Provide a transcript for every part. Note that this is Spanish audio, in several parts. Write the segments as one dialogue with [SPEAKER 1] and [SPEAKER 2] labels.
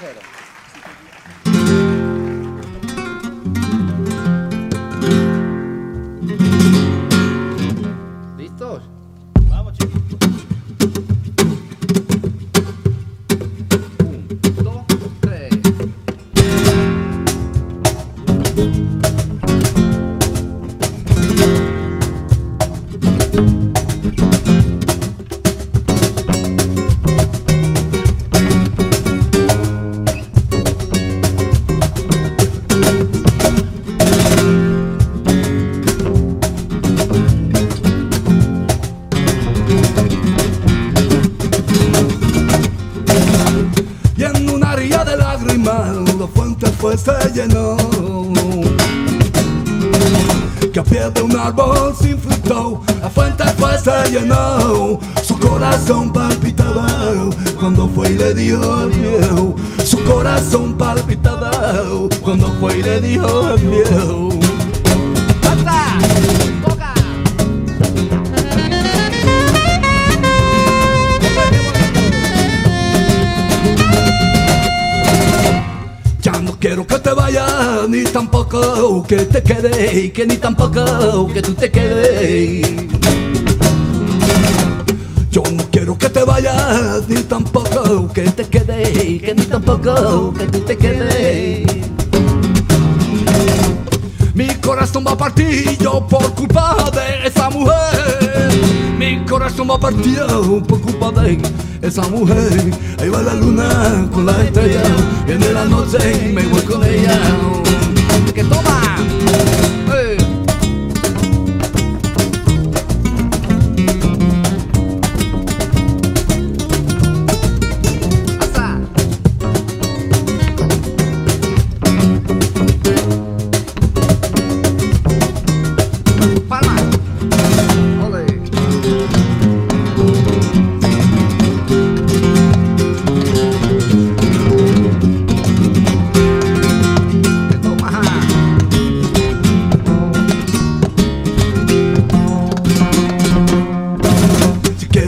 [SPEAKER 1] ¿Listos?
[SPEAKER 2] La fuente fue se llenó. Que a pie de un árbol sin fruto, la fuente fue se llenó. Su corazón palpitaba cuando fue y le dijo al. Su corazón palpitaba cuando fue y le dijo al. Que te vayas, ni tampoco que te quedes, que ni tampoco que tú te quedes. Yo no quiero que te vayas, ni tampoco que te quedes, que ni tampoco que tú te quedes. Mi corazón va a partir yo por culpa de esa mujer. Mi corazón va a partir por culpa de esa mujer. Ahí va la luna con la estrella. Viene la noche y me voy con ella.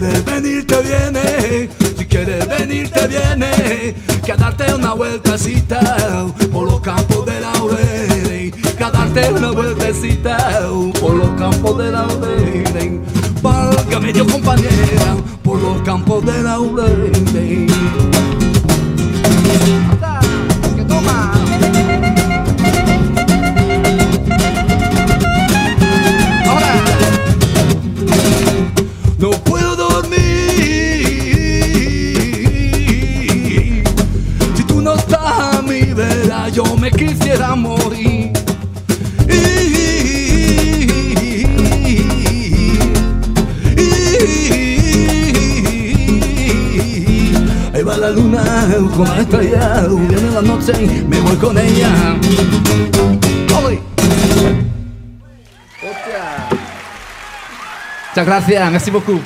[SPEAKER 2] Quieres venir te viene, si quieres venir te viene, que a darte una vueltecita por los campos de laurel, que a darte una vueltecita por los campos de laurel, válgame Dios compañera, por los campos de laurel. La luna con la estrella Viene la noche y me voy con ella ¡Ole!
[SPEAKER 1] Muchas gracias, merci beaucoup.